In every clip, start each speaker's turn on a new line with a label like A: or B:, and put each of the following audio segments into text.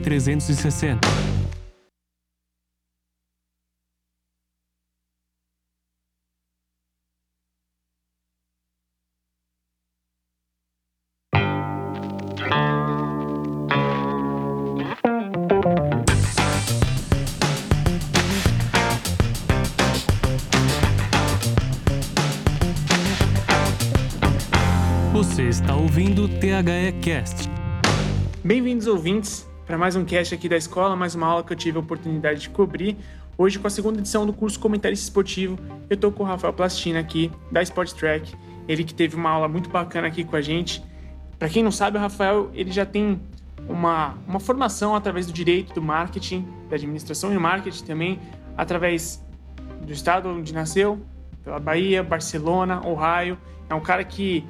A: 360. Você está ouvindo o THE Cast.
B: Bem-vindos, ouvintes, para mais um cast aqui da escola, mais uma aula que eu tive a oportunidade de cobrir. Hoje, com a segunda edição do curso Comentarista Esportivo, eu estou com o Rafael Plastina aqui, da Sport Track. Ele que teve uma aula muito bacana aqui com a gente. Para quem não sabe, o Rafael ele já tem uma, uma formação através do direito, do marketing, da administração e marketing também, através do estado onde nasceu, pela Bahia, Barcelona, Ohio. É um cara que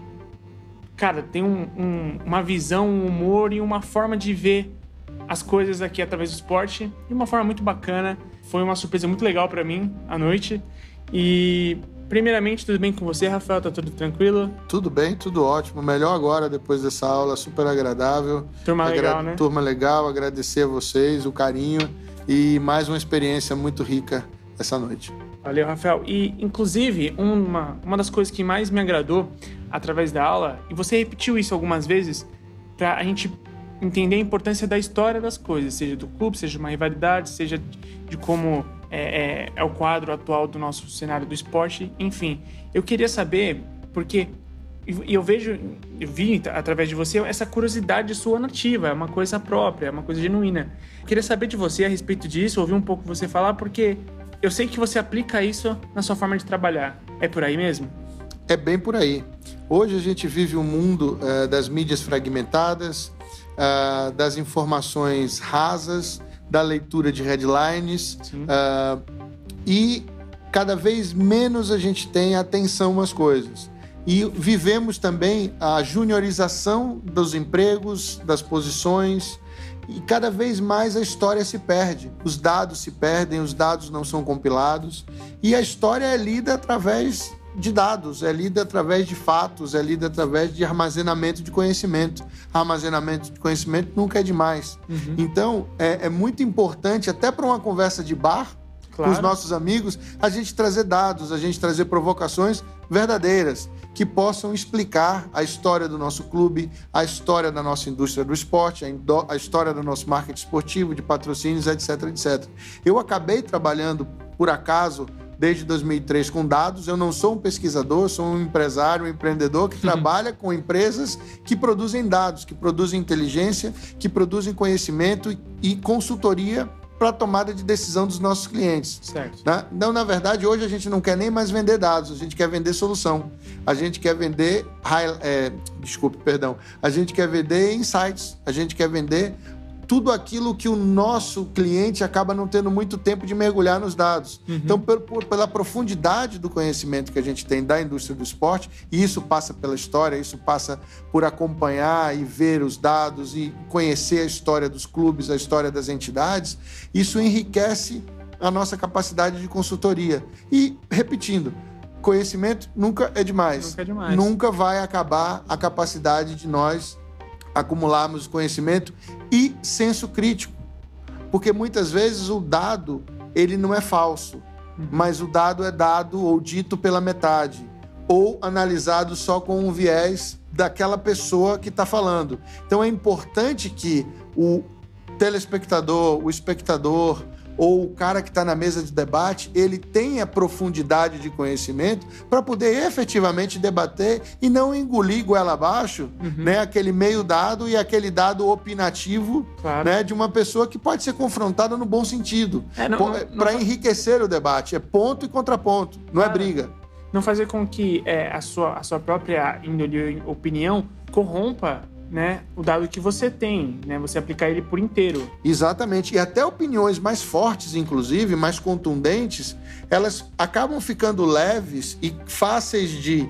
B: cara, tem um, um, uma visão, um humor e uma forma de ver as coisas aqui através do esporte de uma forma muito bacana. Foi uma surpresa muito legal para mim à noite. E primeiramente, tudo bem com você, Rafael? Tá tudo tranquilo?
C: Tudo bem, tudo ótimo. Melhor agora depois dessa aula, super agradável.
B: Turma Agra legal, né?
C: Turma legal, agradecer a vocês o carinho e mais uma experiência muito rica essa noite.
B: Valeu, Rafael. E, inclusive, uma, uma das coisas que mais me agradou através da aula, e você repetiu isso algumas vezes, para a gente entender a importância da história das coisas, seja do clube, seja de uma rivalidade, seja de como é, é, é, o quadro atual do nosso cenário do esporte, enfim. Eu queria saber, porque e eu vejo, eu vi através de você essa curiosidade sua nativa, é uma coisa própria, é uma coisa genuína. Eu queria saber de você a respeito disso, ouvir um pouco você falar, porque eu sei que você aplica isso na sua forma de trabalhar. É por aí mesmo?
C: É bem por aí. Hoje a gente vive um mundo uh, das mídias fragmentadas, uh, das informações rasas, da leitura de headlines uh, e cada vez menos a gente tem atenção às coisas. E vivemos também a juniorização dos empregos, das posições, e cada vez mais a história se perde. Os dados se perdem, os dados não são compilados, e a história é lida através de dados, é lida através de fatos, é lida através de armazenamento de conhecimento. Armazenamento de conhecimento nunca é demais. Uhum. Então, é, é, muito importante, até para uma conversa de bar claro. com os nossos amigos, a gente trazer dados, a gente trazer provocações verdadeiras que possam explicar a história do nosso clube, a história da nossa indústria do esporte, a, a história do nosso marketing esportivo, de patrocínios, etc, etc. Eu acabei trabalhando, por acaso, desde 2003 com dados. Eu não sou um pesquisador, sou um empresário, um empreendedor que uhum. trabalha com empresas que produzem dados, que produzem inteligência, que produzem conhecimento e consultoria para a tomada de decisão dos nossos clientes.
B: Certo.
C: Né? Então, na verdade, hoje a gente não quer nem mais vender dados, a gente quer vender solução. A gente quer vender. É, desculpe, perdão. A gente quer vender insights, a gente quer vender tudo aquilo que o nosso cliente acaba não tendo muito tempo de mergulhar nos dados. Uhum. Então, por, por, pela profundidade do conhecimento que a gente tem da indústria do esporte, e isso passa pela história, isso passa por acompanhar e ver os dados e conhecer a história dos clubes, a história das entidades, isso enriquece a nossa capacidade de consultoria. E, repetindo, conhecimento nunca é demais.
B: Nunca é demais.
C: Nunca vai acabar a capacidade de nós acumularmos conhecimento e senso crítico. Porque muitas vezes o dado, ele não é falso, mas o dado é dado ou dito pela metade, ou analisado só com um viés daquela pessoa que está falando. Então é importante que o telespectador, o espectador, ou o cara que está na mesa de debate, ele tenha profundidade de conhecimento para poder efetivamente debater e não engolir goela abaixo uhum. né, aquele meio dado e aquele dado opinativo claro. né, de uma pessoa que pode ser confrontada no bom sentido. É, para enriquecer o debate. É ponto e contraponto, não é claro. é briga.
B: Não fazer com que é, a, sua, a sua própria opinião corrompa né, o dado que você tem, né, você aplicar ele por inteiro.
C: Exatamente. E até opiniões mais fortes, inclusive, mais contundentes, elas acabam ficando leves e fáceis de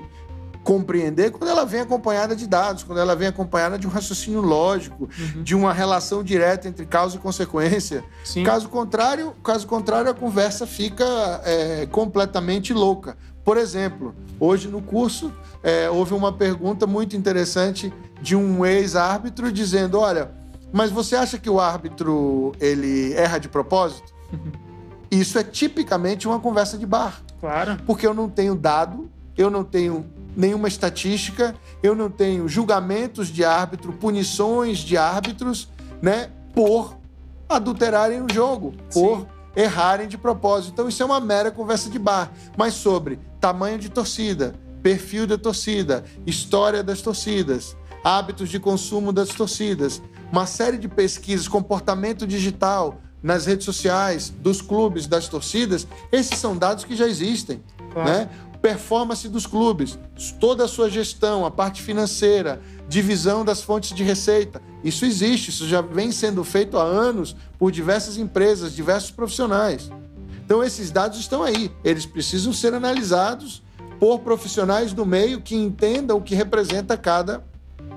C: compreender quando ela vem acompanhada de dados, quando ela vem acompanhada de um raciocínio lógico, uhum. de uma relação direta entre causa e consequência. Sim. Caso contrário, caso contrário, a conversa fica é, completamente louca. Por exemplo, hoje no curso é, houve uma pergunta muito interessante de um ex-árbitro dizendo: olha, Mas você acha que o árbitro ele erra de propósito? Isso é tipicamente uma conversa de bar.
B: Claro.
C: Porque eu não tenho dado, eu não tenho nenhuma estatística, eu não tenho julgamentos de árbitro, punições de árbitros, né, por adulterarem o jogo, por Sim. errarem de propósito. Então isso é uma mera conversa de bar, mas sobre tamanho de torcida, perfil da torcida, história das torcidas, hábitos de consumo das torcidas, uma série de pesquisas, comportamento digital nas redes sociais, dos clubes, das torcidas, esses são dados que já existem. Claro. Né? Performance dos clubes, toda a sua gestão, a parte financeira, divisão das fontes de receita. Isso existe, isso já vem sendo feito há anos por diversas empresas, diversos profissionais. Então, esses dados estão aí, eles precisam ser analisados por profissionais do meio que entendam o que representa cada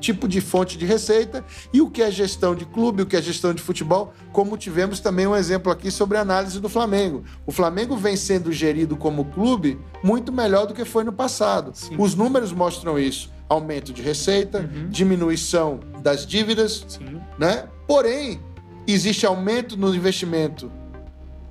C: tipo de fonte de receita e o que é gestão de clube, o que é gestão de futebol, como tivemos também um exemplo aqui sobre a análise do Flamengo. O Flamengo vem sendo gerido como clube muito melhor do que foi no passado. Sim. Os números mostram isso. Aumento de receita, uhum. diminuição das dívidas, Sim. né? Porém, existe aumento no investimento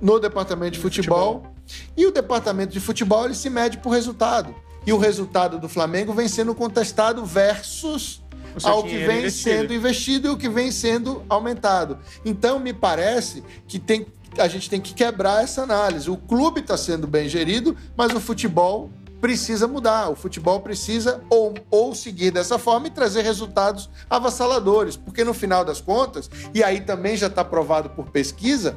C: no departamento de futebol, futebol, e o departamento de futebol ele se mede por resultado. E o resultado do Flamengo vem sendo contestado versus ao que vem investido. sendo investido e o que vem sendo aumentado. Então, me parece que tem, a gente tem que quebrar essa análise. O clube está sendo bem gerido, mas o futebol precisa mudar. O futebol precisa ou, ou seguir dessa forma e trazer resultados avassaladores. Porque no final das contas, e aí também já está provado por pesquisa,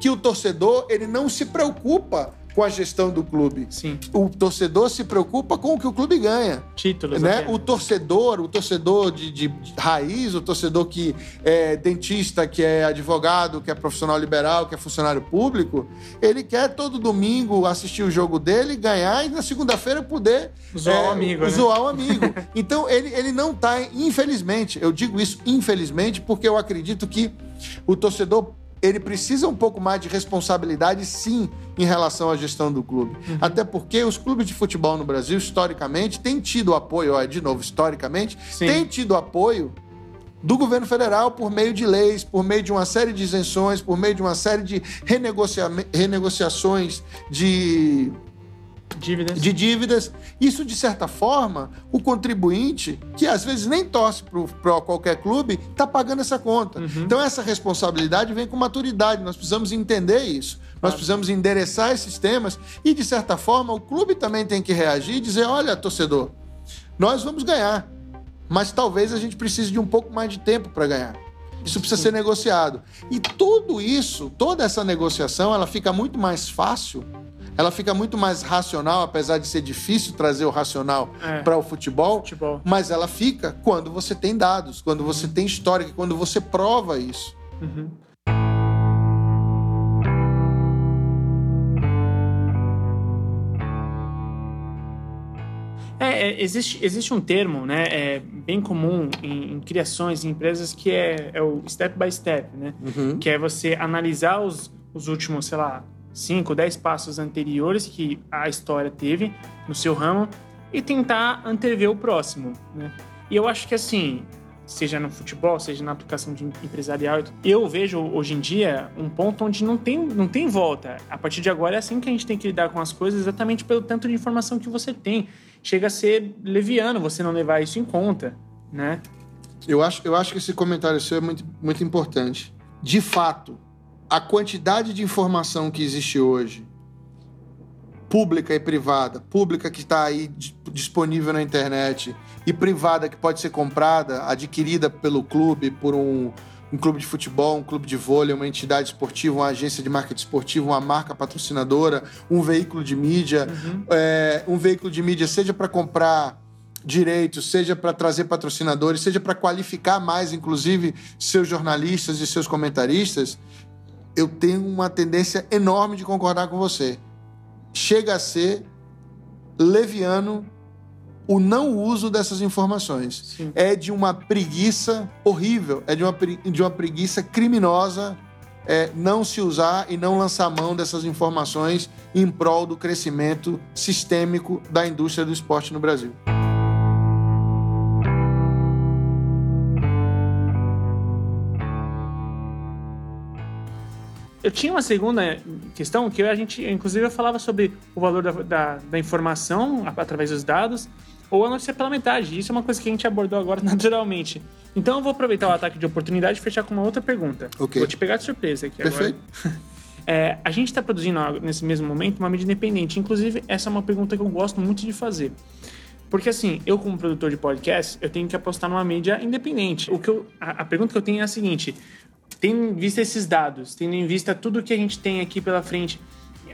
C: que o torcedor ele não se preocupa com a gestão do clube.
B: Sim.
C: O torcedor se preocupa com o que o clube ganha.
B: Títulos.
C: Né? Até. O torcedor, o torcedor de, de, raiz, o torcedor que é dentista, que é advogado, que é profissional liberal, que é funcionário público, ele quer todo domingo assistir o jogo dele, ganhar e na segunda-feira poder
B: zoar é, o amigo. Né?
C: Zoar o amigo. então ele, ele não está, infelizmente, eu digo isso infelizmente, porque eu acredito que o torcedor ele precisa um pouco mais de responsabilidade, sim, em relação à gestão do clube. Uhum. Até porque os clubes de futebol no Brasil, historicamente, têm tido apoio, ó, de novo, historicamente, sim. têm tido apoio do governo federal por meio de leis, por meio de uma série de isenções, por meio de uma série de renegocia renegociações de
B: dívidas.
C: de dívidas. Isso, de certa forma, o contribuinte, que às vezes nem torce para qualquer clube, está pagando essa conta. Uhum. Então, essa responsabilidade vem com maturidade. Nós precisamos entender isso. Nós precisamos endereçar esses temas e, de certa forma, o clube também tem que reagir e dizer: olha, torcedor, nós vamos ganhar, mas talvez a gente precise de um pouco mais de tempo para ganhar. Isso precisa ser negociado. E tudo isso, toda essa negociação, ela fica muito mais fácil ela fica muito mais racional, apesar de ser difícil trazer o racional é. para o futebol,
B: futebol,
C: mas ela fica quando você tem dados, quando você tem história, quando você prova isso. Uhum.
B: É, é, existe, existe um termo né, é, bem comum em, em, criações, em empresas, que é, é o step by step, né? Uhum. Que é você analisar os, os últimos, sei lá, 5, 10 passos anteriores que a história teve no seu ramo e tentar antever o próximo, né? E eu acho que assim, seja no futebol, seja na aplicação de empresarial, eu vejo hoje em dia um ponto onde não tem, não tem volta. A partir de agora é assim que a gente tem que lidar com as coisas, exatamente pelo tanto de informação que você tem. Chega a ser leviano você não levar isso em conta, né?
C: Eu acho, eu acho que esse comentário seu é muito, muito importante. De fato, a quantidade de informação que existe hoje, pública e privada, pública que está aí disponível na internet e privada que pode ser comprada, adquirida pelo clube, por um, um clube de futebol, um clube de vôlei, uma entidade esportiva, uma agência de marketing esportivo, uma marca patrocinadora, um veículo de mídia, uhum. é, um veículo de mídia seja para comprar direitos, seja para trazer patrocinadores, seja para qualificar mais, inclusive, seus jornalistas e seus comentaristas, eu tenho uma tendência enorme de concordar com você. Chega a ser leviano o não uso dessas informações. Sim. É de uma preguiça horrível, é de uma, de uma preguiça criminosa é, não se usar e não lançar mão dessas informações em prol do crescimento sistêmico da indústria do esporte no Brasil.
B: Eu tinha uma segunda questão que a gente, inclusive, eu falava sobre o valor da, da, da informação através dos dados ou a notícia pela metade. Isso é uma coisa que a gente abordou agora naturalmente. Então eu vou aproveitar o ataque de oportunidade e fechar com uma outra pergunta.
C: Ok.
B: Vou te pegar de surpresa aqui
C: Perfeito.
B: agora. É, a gente está produzindo nesse mesmo momento uma mídia independente. Inclusive, essa é uma pergunta que eu gosto muito de fazer. Porque assim, eu como produtor de podcast, eu tenho que apostar numa mídia independente. O que eu, a, a pergunta que eu tenho é a seguinte: tendo em vista esses dados, tendo em vista tudo que a gente tem aqui pela frente,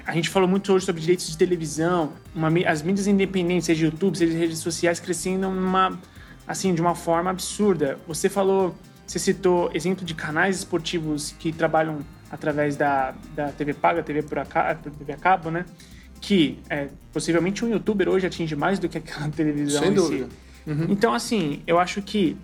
B: a gente falou muito hoje sobre direitos de televisão, uma, as mídias independentes, seja YouTube, seja redes sociais, crescendo numa, assim, de uma forma absurda. Você falou, você citou exemplo de canais esportivos que trabalham através da, da TV paga, TV por, a, TV a cabo, né? Que é, possivelmente um youtuber hoje atinge mais do que aquela televisão.
C: Sem
B: em
C: dúvida.
B: Si. Uhum. Então, assim, eu acho que,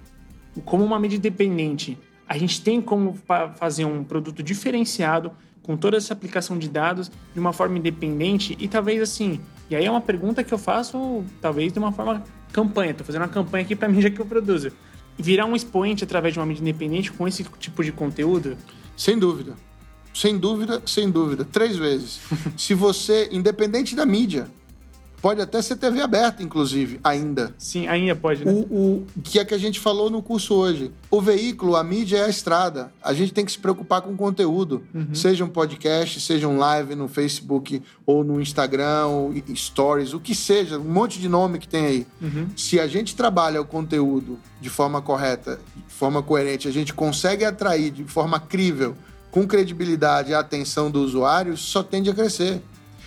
B: como uma mídia independente, a gente tem como fazer um produto diferenciado com toda essa aplicação de dados de uma forma independente e talvez assim. E aí é uma pergunta que eu faço, talvez de uma forma campanha. Estou fazendo uma campanha aqui para a mídia que eu produzo. Virar um expoente através de uma mídia independente com esse tipo de conteúdo?
C: Sem dúvida. Sem dúvida, sem dúvida. Três vezes. Se você, independente da mídia, pode até ser TV aberta, inclusive, ainda.
B: Sim, ainda pode, né?
C: O, o que é que a gente falou no curso hoje. O veículo, a mídia é a estrada. A gente tem que se preocupar com o conteúdo. Uhum. Seja um podcast, seja um live no Facebook ou no Instagram, ou stories, o que seja, um monte de nome que tem aí. Uhum. Se a gente trabalha o conteúdo de forma correta, de forma coerente, a gente consegue atrair de forma crível com credibilidade a atenção do usuário, só tende a crescer.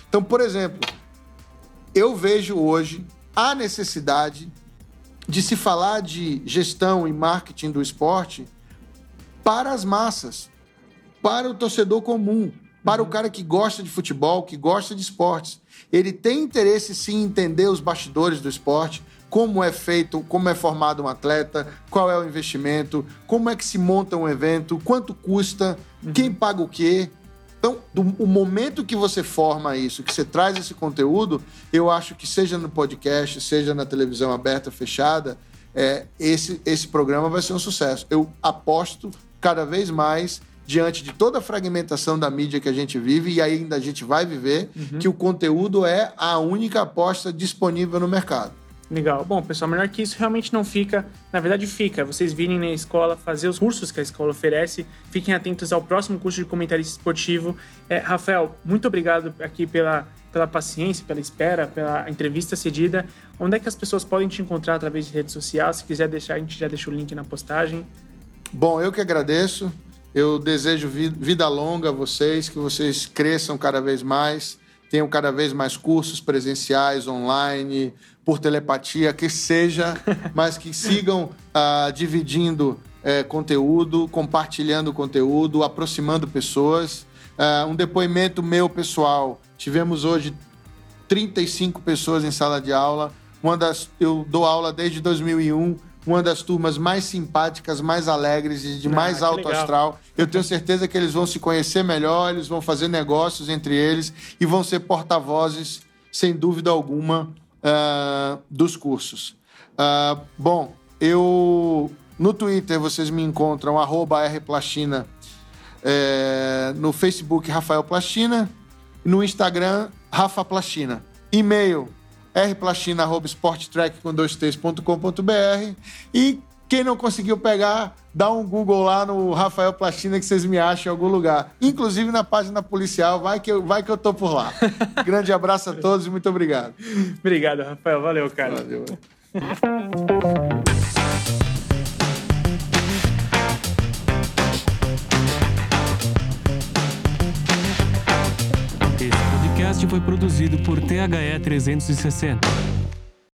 C: Então, por exemplo, eu vejo hoje a necessidade de se falar de gestão e marketing do esporte para as massas, para o torcedor comum, para uhum. o cara que gosta de futebol, que gosta de esportes. Ele tem interesse sim em entender os bastidores do esporte, como é feito, como é formado um atleta, qual é o investimento, como é que se monta um evento, quanto custa, uhum. quem paga o quê. Então, do, o momento que você forma isso, que você traz esse conteúdo, eu acho que seja no podcast, seja na televisão aberta, fechada, é, esse, esse programa vai ser um sucesso. Eu aposto cada vez mais diante de toda a fragmentação da mídia que a gente vive e ainda a gente vai viver, uhum. que o conteúdo é a única aposta disponível no mercado.
B: Legal. Bom, pessoal, melhor que isso realmente não fica. Na verdade, fica. Vocês virem na escola, fazer os cursos que a escola oferece. Fiquem atentos ao próximo curso de comentarista esportivo. É, Rafael, muito obrigado aqui pela, pela paciência, pela espera, pela entrevista cedida. Onde é que as pessoas podem te encontrar através de redes sociais? Se quiser deixar, a gente já deixa o link na postagem.
C: Bom, eu que agradeço. Eu desejo vida longa a vocês, que vocês cresçam cada vez mais, tenham cada vez mais cursos presenciais, online, por telepatia, que seja, mas que sigam uh, dividindo uh, conteúdo, compartilhando conteúdo, aproximando pessoas. Uh, um depoimento meu pessoal. Tivemos hoje 35 pessoas em sala de aula. Uma das, eu dou aula desde 2001 uma das turmas mais simpáticas, mais alegres e de ah, mais alto legal. astral. Eu tenho certeza que eles vão se conhecer melhor, eles vão fazer negócios entre eles e vão ser porta-vozes, sem dúvida alguma, uh, dos cursos. Uh, bom, eu no Twitter vocês me encontram @rplastina, é, no Facebook Rafael Plastina, no Instagram Rafa Plastina, e-mail rplastina@sporttrack com dois e quem não conseguiu pegar, dá um Google lá no Rafael Plastina que vocês me acham em algum lugar. Inclusive na página policial, vai que eu, vai que eu tô por lá. Grande abraço a todos e muito obrigado.
B: obrigado, Rafael. Valeu, cara. Valeu.
A: produzido por THE 360.